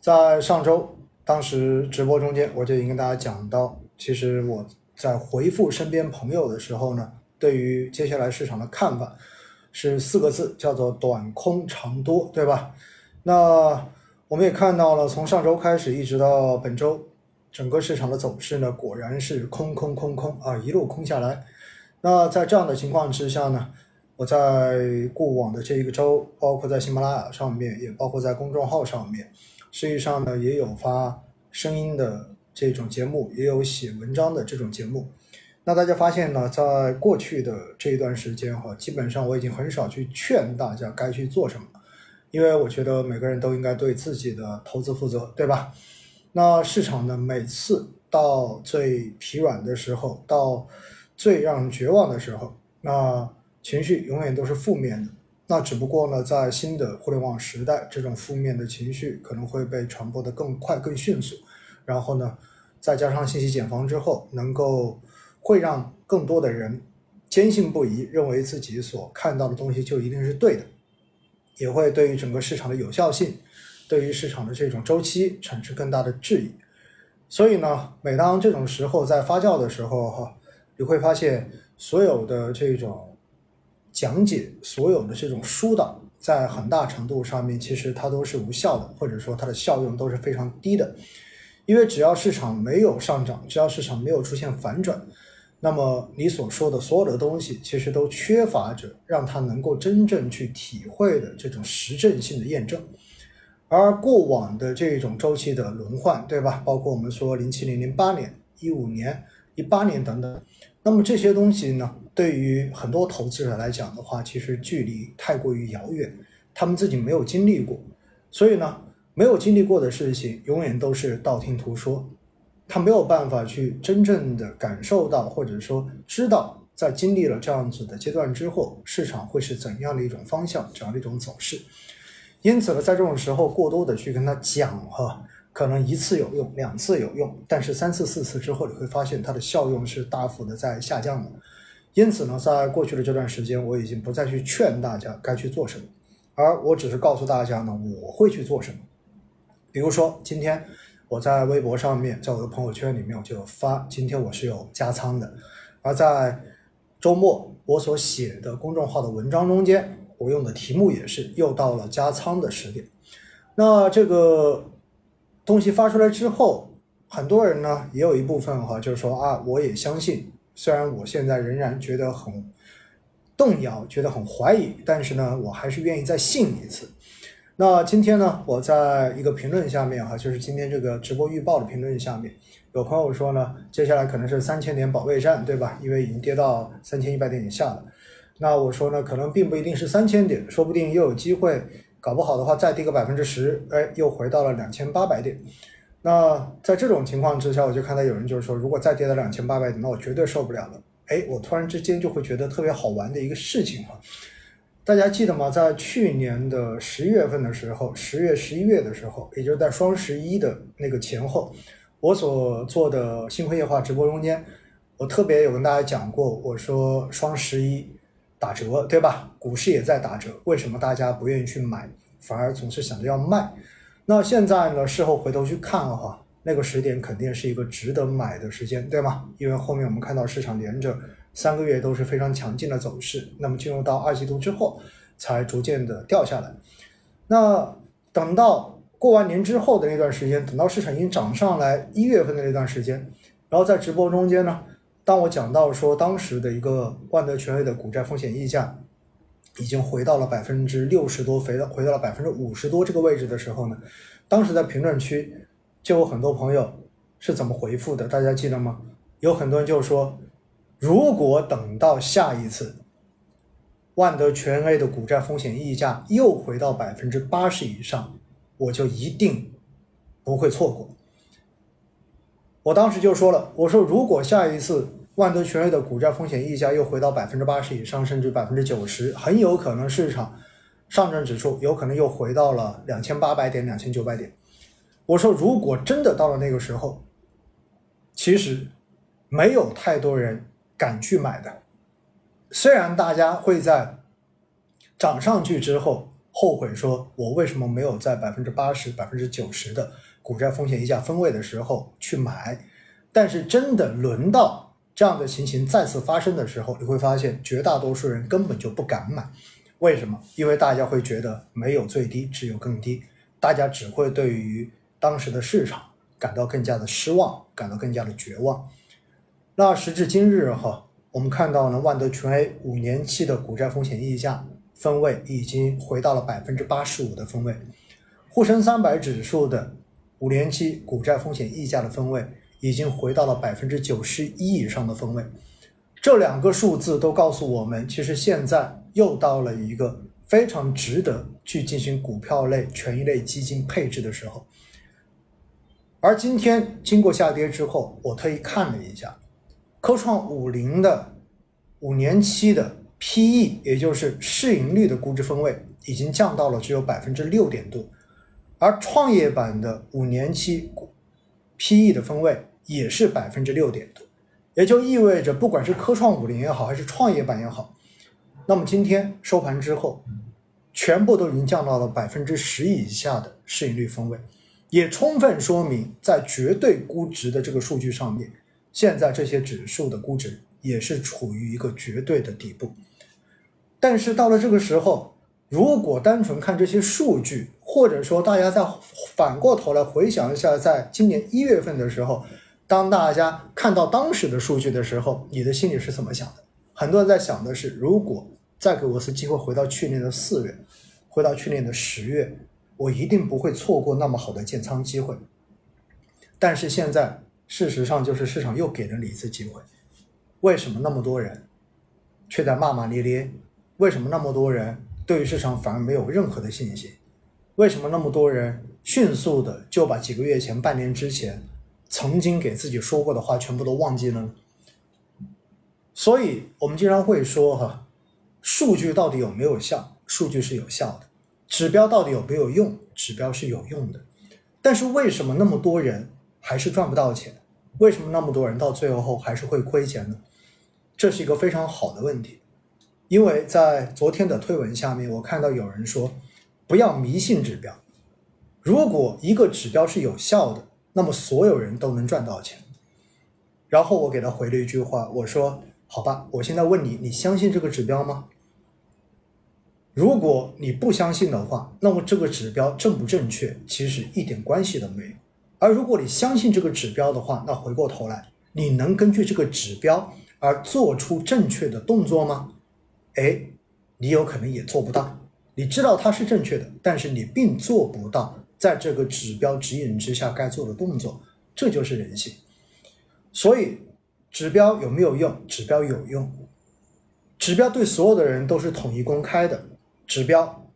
在上周，当时直播中间，我就已经跟大家讲到，其实我在回复身边朋友的时候呢，对于接下来市场的看法是四个字，叫做短空长多，对吧？那我们也看到了，从上周开始一直到本周，整个市场的走势呢，果然是空空空空啊，一路空下来。那在这样的情况之下呢，我在过往的这一个周，包括在喜马拉雅上面，也包括在公众号上面。实际上呢，也有发声音的这种节目，也有写文章的这种节目。那大家发现呢，在过去的这一段时间哈，基本上我已经很少去劝大家该去做什么，因为我觉得每个人都应该对自己的投资负责，对吧？那市场呢，每次到最疲软的时候，到最让人绝望的时候，那情绪永远都是负面的。那只不过呢，在新的互联网时代，这种负面的情绪可能会被传播的更快、更迅速。然后呢，再加上信息茧房之后，能够会让更多的人坚信不疑，认为自己所看到的东西就一定是对的，也会对于整个市场的有效性，对于市场的这种周期产生更大的质疑。所以呢，每当这种时候在发酵的时候，哈，你会发现所有的这种。讲解所有的这种疏导，在很大程度上面，其实它都是无效的，或者说它的效用都是非常低的。因为只要市场没有上涨，只要市场没有出现反转，那么你所说的所有的东西，其实都缺乏着让它能够真正去体会的这种实证性的验证。而过往的这种周期的轮换，对吧？包括我们说零七年、零八年、一五年、一八年等等。那么这些东西呢，对于很多投资者来讲的话，其实距离太过于遥远，他们自己没有经历过，所以呢，没有经历过的事情，永远都是道听途说，他没有办法去真正的感受到，或者说知道，在经历了这样子的阶段之后，市场会是怎样的一种方向，怎样的一种走势。因此呢，在这种时候过多的去跟他讲哈。可能一次有用，两次有用，但是三次、四次之后，你会发现它的效用是大幅的在下降的。因此呢，在过去的这段时间，我已经不再去劝大家该去做什么，而我只是告诉大家呢，我会去做什么。比如说，今天我在微博上面，在我的朋友圈里面，我就发今天我是有加仓的。而在周末我所写的公众号的文章中间，我用的题目也是又到了加仓的时点。那这个。东西发出来之后，很多人呢也有一部分哈，就是说啊，我也相信，虽然我现在仍然觉得很动摇，觉得很怀疑，但是呢，我还是愿意再信一次。那今天呢，我在一个评论下面哈，就是今天这个直播预报的评论下面，有朋友说呢，接下来可能是三千点保卫战，对吧？因为已经跌到三千一百点以下了。那我说呢，可能并不一定是三千点，说不定又有机会。搞不好的话，再跌个百分之十，哎，又回到了两千八百点。那在这种情况之下，我就看到有人就是说，如果再跌到两千八百点，那我绝对受不了了。哎，我突然之间就会觉得特别好玩的一个事情哈。大家记得吗？在去年的十月份的时候，十月、十一月的时候，也就是在双十一的那个前后，我所做的新辉夜话直播中间，我特别有跟大家讲过，我说双十一。打折，对吧？股市也在打折，为什么大家不愿意去买，反而总是想着要卖？那现在呢？事后回头去看的话，那个时点肯定是一个值得买的时间，对吗？因为后面我们看到市场连着三个月都是非常强劲的走势，那么进入到二季度之后，才逐渐的掉下来。那等到过完年之后的那段时间，等到市场已经涨上来一月份的那段时间，然后在直播中间呢？当我讲到说当时的一个万德全 A 的股债风险溢价已经回到了百分之六十多，回到回到了百分之五十多这个位置的时候呢，当时在评论区就有很多朋友是怎么回复的？大家记得吗？有很多人就说，如果等到下一次万德全 A 的股债风险溢价又回到百分之八十以上，我就一定不会错过。我当时就说了，我说如果下一次万德全 A 的股债风险溢价又回到百分之八十以上，甚至百分之九十，很有可能市场上证指数有可能又回到了两千八百点、两千九百点。我说如果真的到了那个时候，其实没有太多人敢去买的。虽然大家会在涨上去之后后悔说我为什么没有在百分之八十、百分之九十的股债风险溢价分位的时候去买。但是真的轮到这样的情形再次发生的时候，你会发现绝大多数人根本就不敢买。为什么？因为大家会觉得没有最低，只有更低。大家只会对于当时的市场感到更加的失望，感到更加的绝望。那时至今日哈，我们看到呢，万德全 A 五年期的股债风险溢价分位已经回到了百分之八十五的分位，沪深三百指数的五年期股债风险溢价的分位已经回到了百分之九十一以上的分位。这两个数字都告诉我们，其实现在又到了一个。非常值得去进行股票类、权益类基金配置的时候，而今天经过下跌之后，我特意看了一下，科创五零的五年期的 PE，也就是市盈率的估值分位，已经降到了只有百分之六点多，而创业板的五年期 PE 的分位也是百分之六点多，也就意味着，不管是科创五零也好，还是创业板也好。那么今天收盘之后，全部都已经降到了百分之十以下的市盈率分位，也充分说明在绝对估值的这个数据上面，现在这些指数的估值也是处于一个绝对的底部。但是到了这个时候，如果单纯看这些数据，或者说大家再反过头来回想一下，在今年一月份的时候，当大家看到当时的数据的时候，你的心里是怎么想的？很多人在想的是，如果再给我一次机会，回到去年的四月，回到去年的十月，我一定不会错过那么好的建仓机会。但是现在，事实上就是市场又给了你一次机会。为什么那么多人却在骂骂咧咧？为什么那么多人对于市场反而没有任何的信心？为什么那么多人迅速的就把几个月前、半年之前曾经给自己说过的话全部都忘记了呢？所以，我们经常会说，哈，数据到底有没有效？数据是有效的。指标到底有没有用？指标是有用的。但是，为什么那么多人还是赚不到钱？为什么那么多人到最后还是会亏钱呢？这是一个非常好的问题。因为在昨天的推文下面，我看到有人说，不要迷信指标。如果一个指标是有效的，那么所有人都能赚到钱。然后我给他回了一句话，我说。好吧，我现在问你，你相信这个指标吗？如果你不相信的话，那么这个指标正不正确，其实一点关系都没有。而如果你相信这个指标的话，那回过头来，你能根据这个指标而做出正确的动作吗？哎，你有可能也做不到。你知道它是正确的，但是你并做不到在这个指标指引之下该做的动作，这就是人性。所以。指标有没有用？指标有用，指标对所有的人都是统一公开的，指标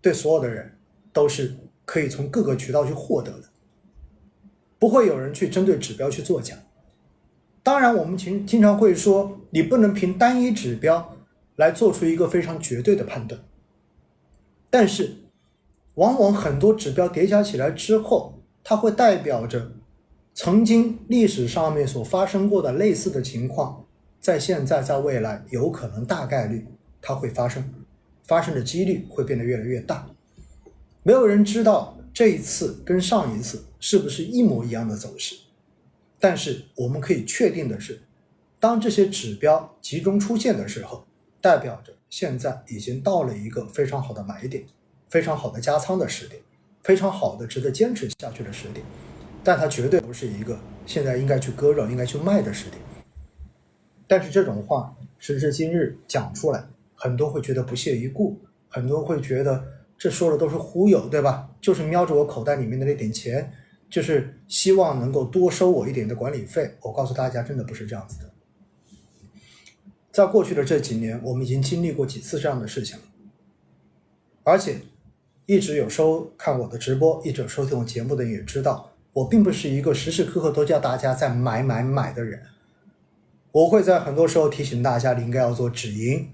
对所有的人都是可以从各个渠道去获得的，不会有人去针对指标去作假。当然，我们经经常会说，你不能凭单一指标来做出一个非常绝对的判断，但是往往很多指标叠加起来之后，它会代表着。曾经历史上面所发生过的类似的情况，在现在在未来有可能大概率它会发生，发生的几率会变得越来越大。没有人知道这一次跟上一次是不是一模一样的走势，但是我们可以确定的是，当这些指标集中出现的时候，代表着现在已经到了一个非常好的买点，非常好的加仓的时点，非常好的值得坚持下去的时点。但它绝对不是一个现在应该去割肉、应该去卖的时点。但是这种话时至今日讲出来，很多会觉得不屑一顾，很多会觉得这说的都是忽悠，对吧？就是瞄着我口袋里面的那点钱，就是希望能够多收我一点的管理费。我告诉大家，真的不是这样子的。在过去的这几年，我们已经经历过几次这样的事情了，而且一直有收看我的直播、一直有收听我节目的也知道。我并不是一个时时刻刻都叫大家在买买买的人，我会在很多时候提醒大家，你应该要做止盈。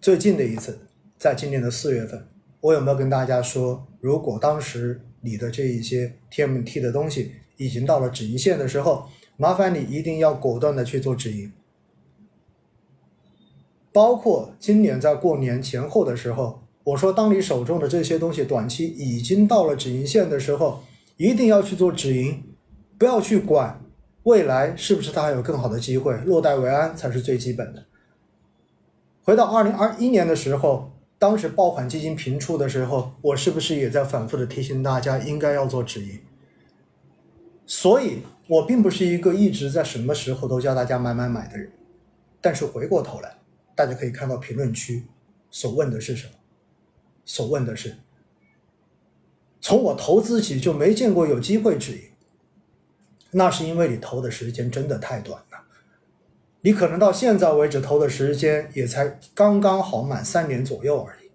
最近的一次，在今年的四月份，我有没有跟大家说，如果当时你的这一些 TMT 的东西已经到了止盈线的时候，麻烦你一定要果断的去做止盈。包括今年在过年前后的时候，我说，当你手中的这些东西短期已经到了止盈线的时候，一定要去做止盈，不要去管未来是不是它还有更好的机会，落袋为安才是最基本的。回到二零二一年的时候，当时爆款基金频出的时候，我是不是也在反复的提醒大家应该要做止盈？所以，我并不是一个一直在什么时候都教大家买买买的人。但是回过头来，大家可以看到评论区所问的是什么？所问的是：从我投资起就没见过有机会止盈，那是因为你投的时间真的太短了。你可能到现在为止投的时间也才刚刚好满三年左右而已。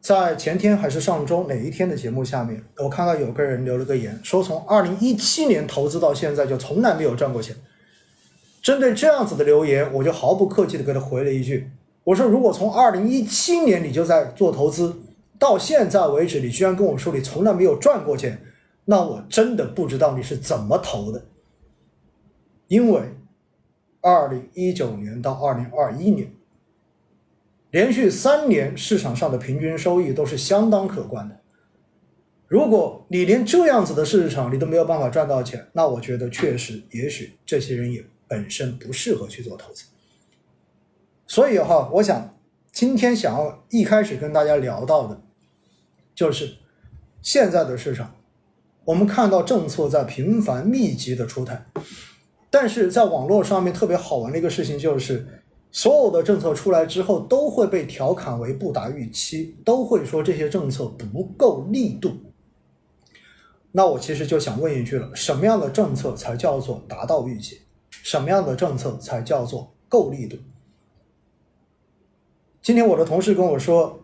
在前天还是上周哪一天的节目下面，我看到有个人留了个言，说从二零一七年投资到现在就从来没有赚过钱。针对这样子的留言，我就毫不客气的给他回了一句。我说，如果从二零一七年你就在做投资，到现在为止，你居然跟我说你从来没有赚过钱，那我真的不知道你是怎么投的。因为二零一九年到二零二一年，连续三年市场上的平均收益都是相当可观的。如果你连这样子的市场你都没有办法赚到钱，那我觉得确实，也许这些人也本身不适合去做投资。所以哈，我想今天想要一开始跟大家聊到的，就是现在的市场，我们看到政策在频繁密集的出台，但是在网络上面特别好玩的一个事情就是，所有的政策出来之后都会被调侃为不达预期，都会说这些政策不够力度。那我其实就想问一句了，什么样的政策才叫做达到预期？什么样的政策才叫做够力度？今天我的同事跟我说，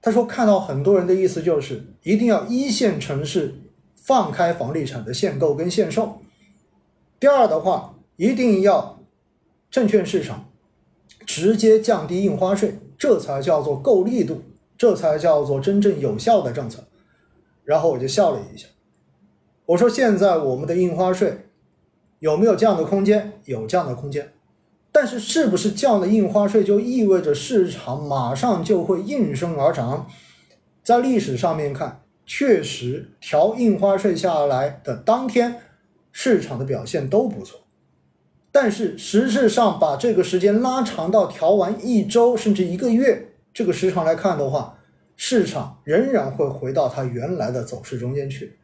他说看到很多人的意思就是一定要一线城市放开房地产的限购跟限售。第二的话，一定要证券市场直接降低印花税，这才叫做够力度，这才叫做真正有效的政策。然后我就笑了一下，我说现在我们的印花税有没有降的空间？有降的空间。但是，是不是降了印花税就意味着市场马上就会应声而涨？在历史上面看，确实调印花税下来的当天，市场的表现都不错。但是，实质上把这个时间拉长到调完一周甚至一个月这个时长来看的话，市场仍然会回到它原来的走势中间去。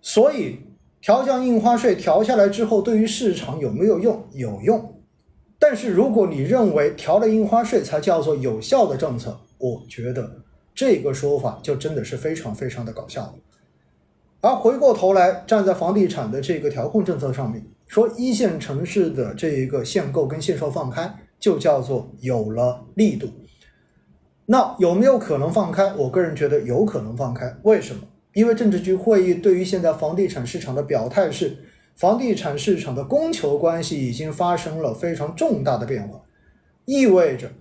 所以，调降印花税调下来之后，对于市场有没有用？有用。但是如果你认为调了印花税才叫做有效的政策，我觉得这个说法就真的是非常非常的搞笑。而回过头来站在房地产的这个调控政策上面，说一线城市的这一个限购跟限售放开，就叫做有了力度。那有没有可能放开？我个人觉得有可能放开。为什么？因为政治局会议对于现在房地产市场的表态是。房地产市场的供求关系已经发生了非常重大的变化，意味着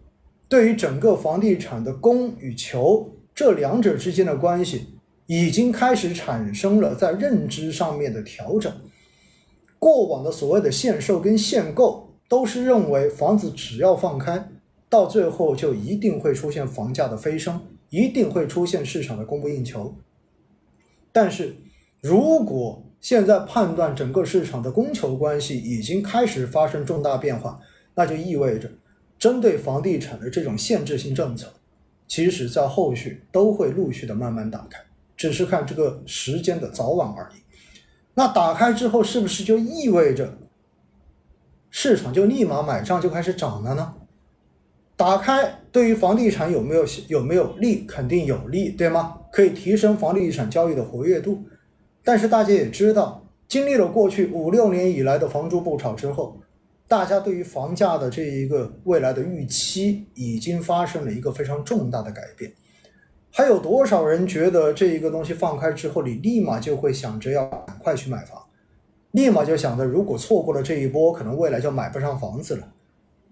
对于整个房地产的供与求这两者之间的关系已经开始产生了在认知上面的调整。过往的所谓的限售跟限购都是认为房子只要放开，到最后就一定会出现房价的飞升，一定会出现市场的供不应求。但是如果现在判断整个市场的供求关系已经开始发生重大变化，那就意味着针对房地产的这种限制性政策，其实在后续都会陆续的慢慢打开，只是看这个时间的早晚而已。那打开之后，是不是就意味着市场就立马买账就开始涨了呢？打开对于房地产有没有有没有利？肯定有利，对吗？可以提升房地产交易的活跃度。但是大家也知道，经历了过去五六年以来的房住不炒之后，大家对于房价的这一个未来的预期已经发生了一个非常重大的改变。还有多少人觉得这一个东西放开之后，你立马就会想着要赶快去买房，立马就想着如果错过了这一波，可能未来就买不上房子了。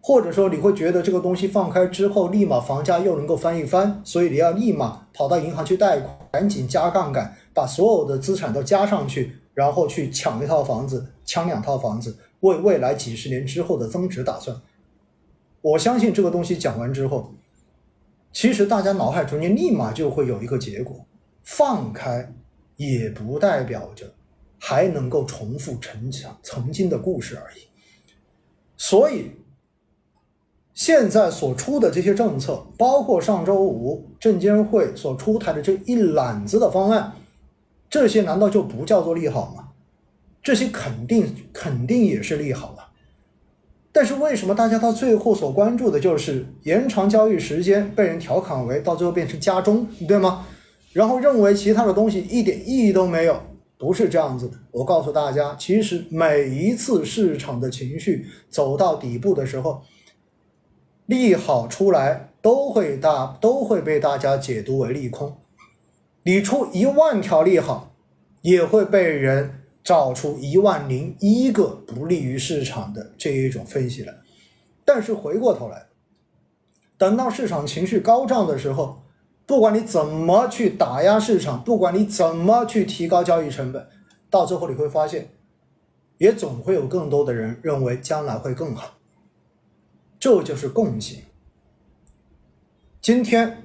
或者说你会觉得这个东西放开之后，立马房价又能够翻一番，所以你要立马跑到银行去贷款，赶紧加杠杆，把所有的资产都加上去，然后去抢一套房子，抢两套房子，为未来几十年之后的增值打算。我相信这个东西讲完之后，其实大家脑海中间立马就会有一个结果：放开也不代表着还能够重复曾强曾经的故事而已。所以，现在所出的这些政策，包括上周五证监会所出台的这一揽子的方案，这些难道就不叫做利好吗？这些肯定肯定也是利好啊。但是为什么大家到最后所关注的就是延长交易时间，被人调侃为到最后变成加钟，对吗？然后认为其他的东西一点意义都没有。不是这样子的，我告诉大家，其实每一次市场的情绪走到底部的时候，利好出来都会大都会被大家解读为利空，你出一万条利好，也会被人找出一万零一个不利于市场的这一种分析来。但是回过头来，等到市场情绪高涨的时候。不管你怎么去打压市场，不管你怎么去提高交易成本，到最后你会发现，也总会有更多的人认为将来会更好。这就是共性。今天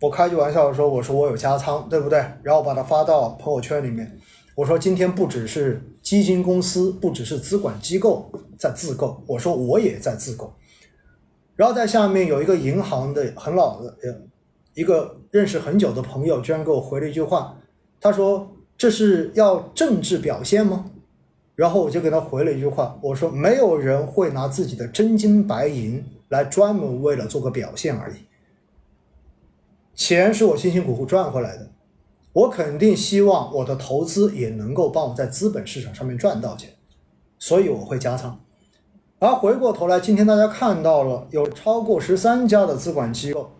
我开句玩笑说，我说我有加仓，对不对？然后把它发到朋友圈里面，我说今天不只是基金公司，不只是资管机构在自购，我说我也在自购。然后在下面有一个银行的很老的。一个认识很久的朋友居然给我回了一句话，他说：“这是要政治表现吗？”然后我就给他回了一句话，我说：“没有人会拿自己的真金白银来专门为了做个表现而已。钱是我辛辛苦苦赚回来的，我肯定希望我的投资也能够帮我在资本市场上面赚到钱，所以我会加仓。而回过头来，今天大家看到了有超过十三家的资管机构。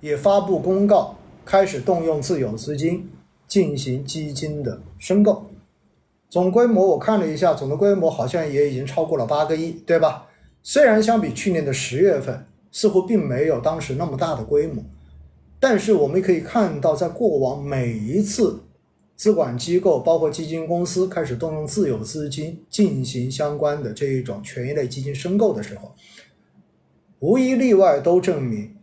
也发布公告，开始动用自有资金进行基金的申购，总规模我看了一下，总的规模好像也已经超过了八个亿，对吧？虽然相比去年的十月份，似乎并没有当时那么大的规模，但是我们可以看到，在过往每一次资管机构，包括基金公司开始动用自有资金进行相关的这一种权益类基金申购的时候，无一例外都证明。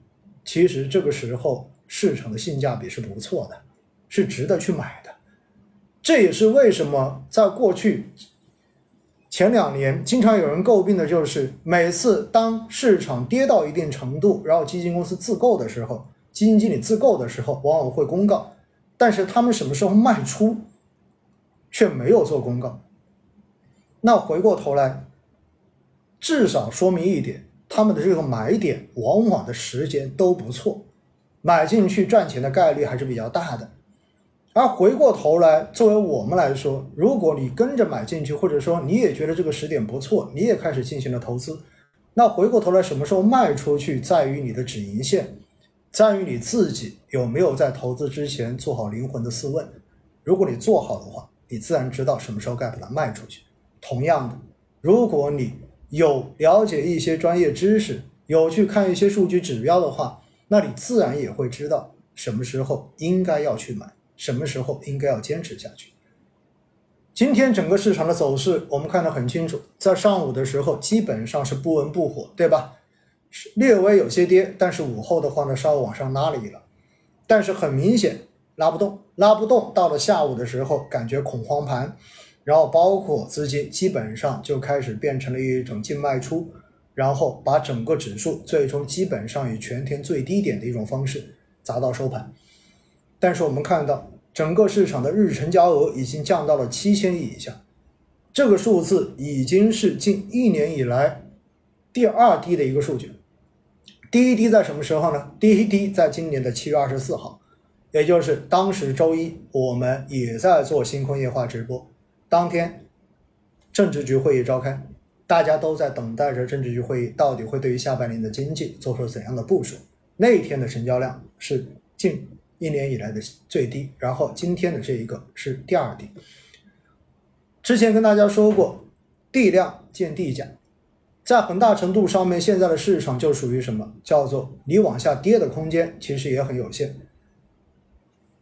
其实这个时候市场的性价比是不错的，是值得去买的。这也是为什么在过去前两年，经常有人诟病的就是每次当市场跌到一定程度，然后基金公司自购的时候，基金经理自购的时候，往往会公告，但是他们什么时候卖出，却没有做公告。那回过头来，至少说明一点。他们的这个买点往往的时间都不错，买进去赚钱的概率还是比较大的。而回过头来，作为我们来说，如果你跟着买进去，或者说你也觉得这个时点不错，你也开始进行了投资，那回过头来什么时候卖出去，在于你的止盈线，在于你自己有没有在投资之前做好灵魂的四问。如果你做好的话，你自然知道什么时候该把它卖出去。同样的，如果你有了解一些专业知识，有去看一些数据指标的话，那你自然也会知道什么时候应该要去买，什么时候应该要坚持下去。今天整个市场的走势我们看得很清楚，在上午的时候基本上是不温不火，对吧？略微有些跌，但是午后的话呢，稍微往上拉了一拉，但是很明显拉不动，拉不动。到了下午的时候，感觉恐慌盘。然后包括资金基本上就开始变成了一种净卖出，然后把整个指数最终基本上以全天最低点的一种方式砸到收盘。但是我们看到整个市场的日成交额已经降到了七千亿以下，这个数字已经是近一年以来第二低的一个数据。第一低在什么时候呢？第一低在今年的七月二十四号，也就是当时周一我们也在做星空夜话直播。当天，政治局会议召开，大家都在等待着政治局会议到底会对于下半年的经济做出怎样的部署。那一天的成交量是近一年以来的最低，然后今天的这一个是第二低。之前跟大家说过，地量见地价，在很大程度上面，现在的市场就属于什么叫做你往下跌的空间其实也很有限。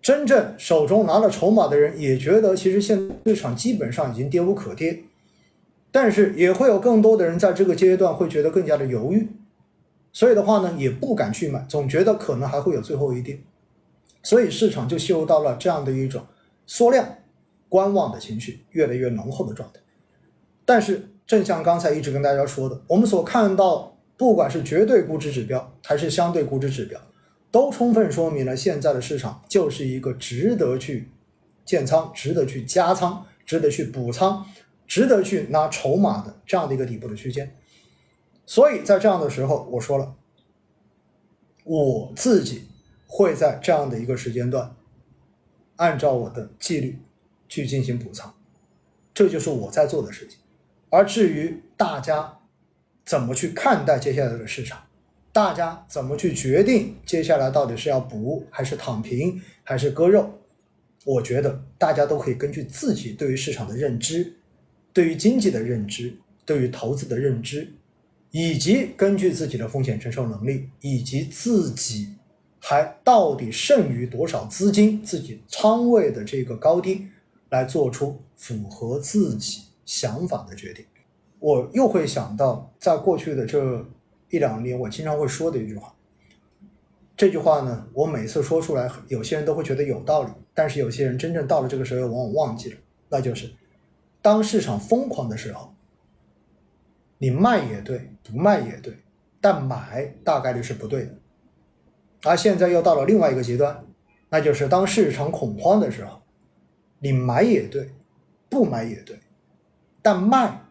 真正手中拿了筹码的人也觉得，其实现在市场基本上已经跌无可跌，但是也会有更多的人在这个阶段会觉得更加的犹豫，所以的话呢，也不敢去买，总觉得可能还会有最后一跌，所以市场就陷入到了这样的一种缩量、观望的情绪越来越浓厚的状态。但是，正像刚才一直跟大家说的，我们所看到，不管是绝对估值指标还是相对估值指标，都充分说明了现在的市场就是一个值得去建仓、值得去加仓、值得去补仓、值得去拿筹码的这样的一个底部的区间。所以在这样的时候，我说了，我自己会在这样的一个时间段，按照我的纪律去进行补仓，这就是我在做的事情。而至于大家怎么去看待接下来的市场，大家怎么去决定接下来到底是要补还是躺平还是割肉，我觉得大家都可以根据自己对于市场的认知、对于经济的认知、对于投资的认知，以及根据自己的风险承受能力，以及自己还到底剩余多少资金、自己仓位的这个高低，来做出符合自己。想法的决定，我又会想到，在过去的这一两年，我经常会说的一句话。这句话呢，我每次说出来，有些人都会觉得有道理，但是有些人真正到了这个时候，往往忘记了。那就是，当市场疯狂的时候，你卖也对，不卖也对，但买大概率是不对的。而现在又到了另外一个极端，那就是当市场恐慌的时候，你买也对，不买也对。但卖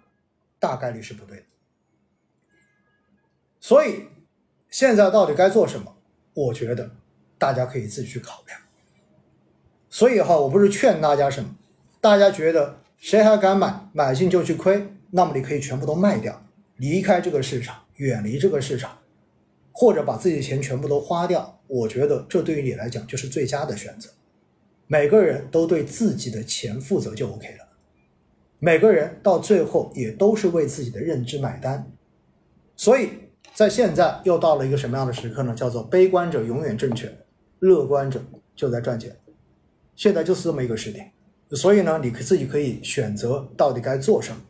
大概率是不对的，所以现在到底该做什么？我觉得大家可以自己去考量。所以哈，我不是劝大家什么，大家觉得谁还敢买，买进就去亏，那么你可以全部都卖掉，离开这个市场，远离这个市场，或者把自己的钱全部都花掉。我觉得这对于你来讲就是最佳的选择。每个人都对自己的钱负责就 OK 了。每个人到最后也都是为自己的认知买单，所以在现在又到了一个什么样的时刻呢？叫做悲观者永远正确，乐观者就在赚钱。现在就是这么一个时点，所以呢，你可自己可以选择到底该做什么。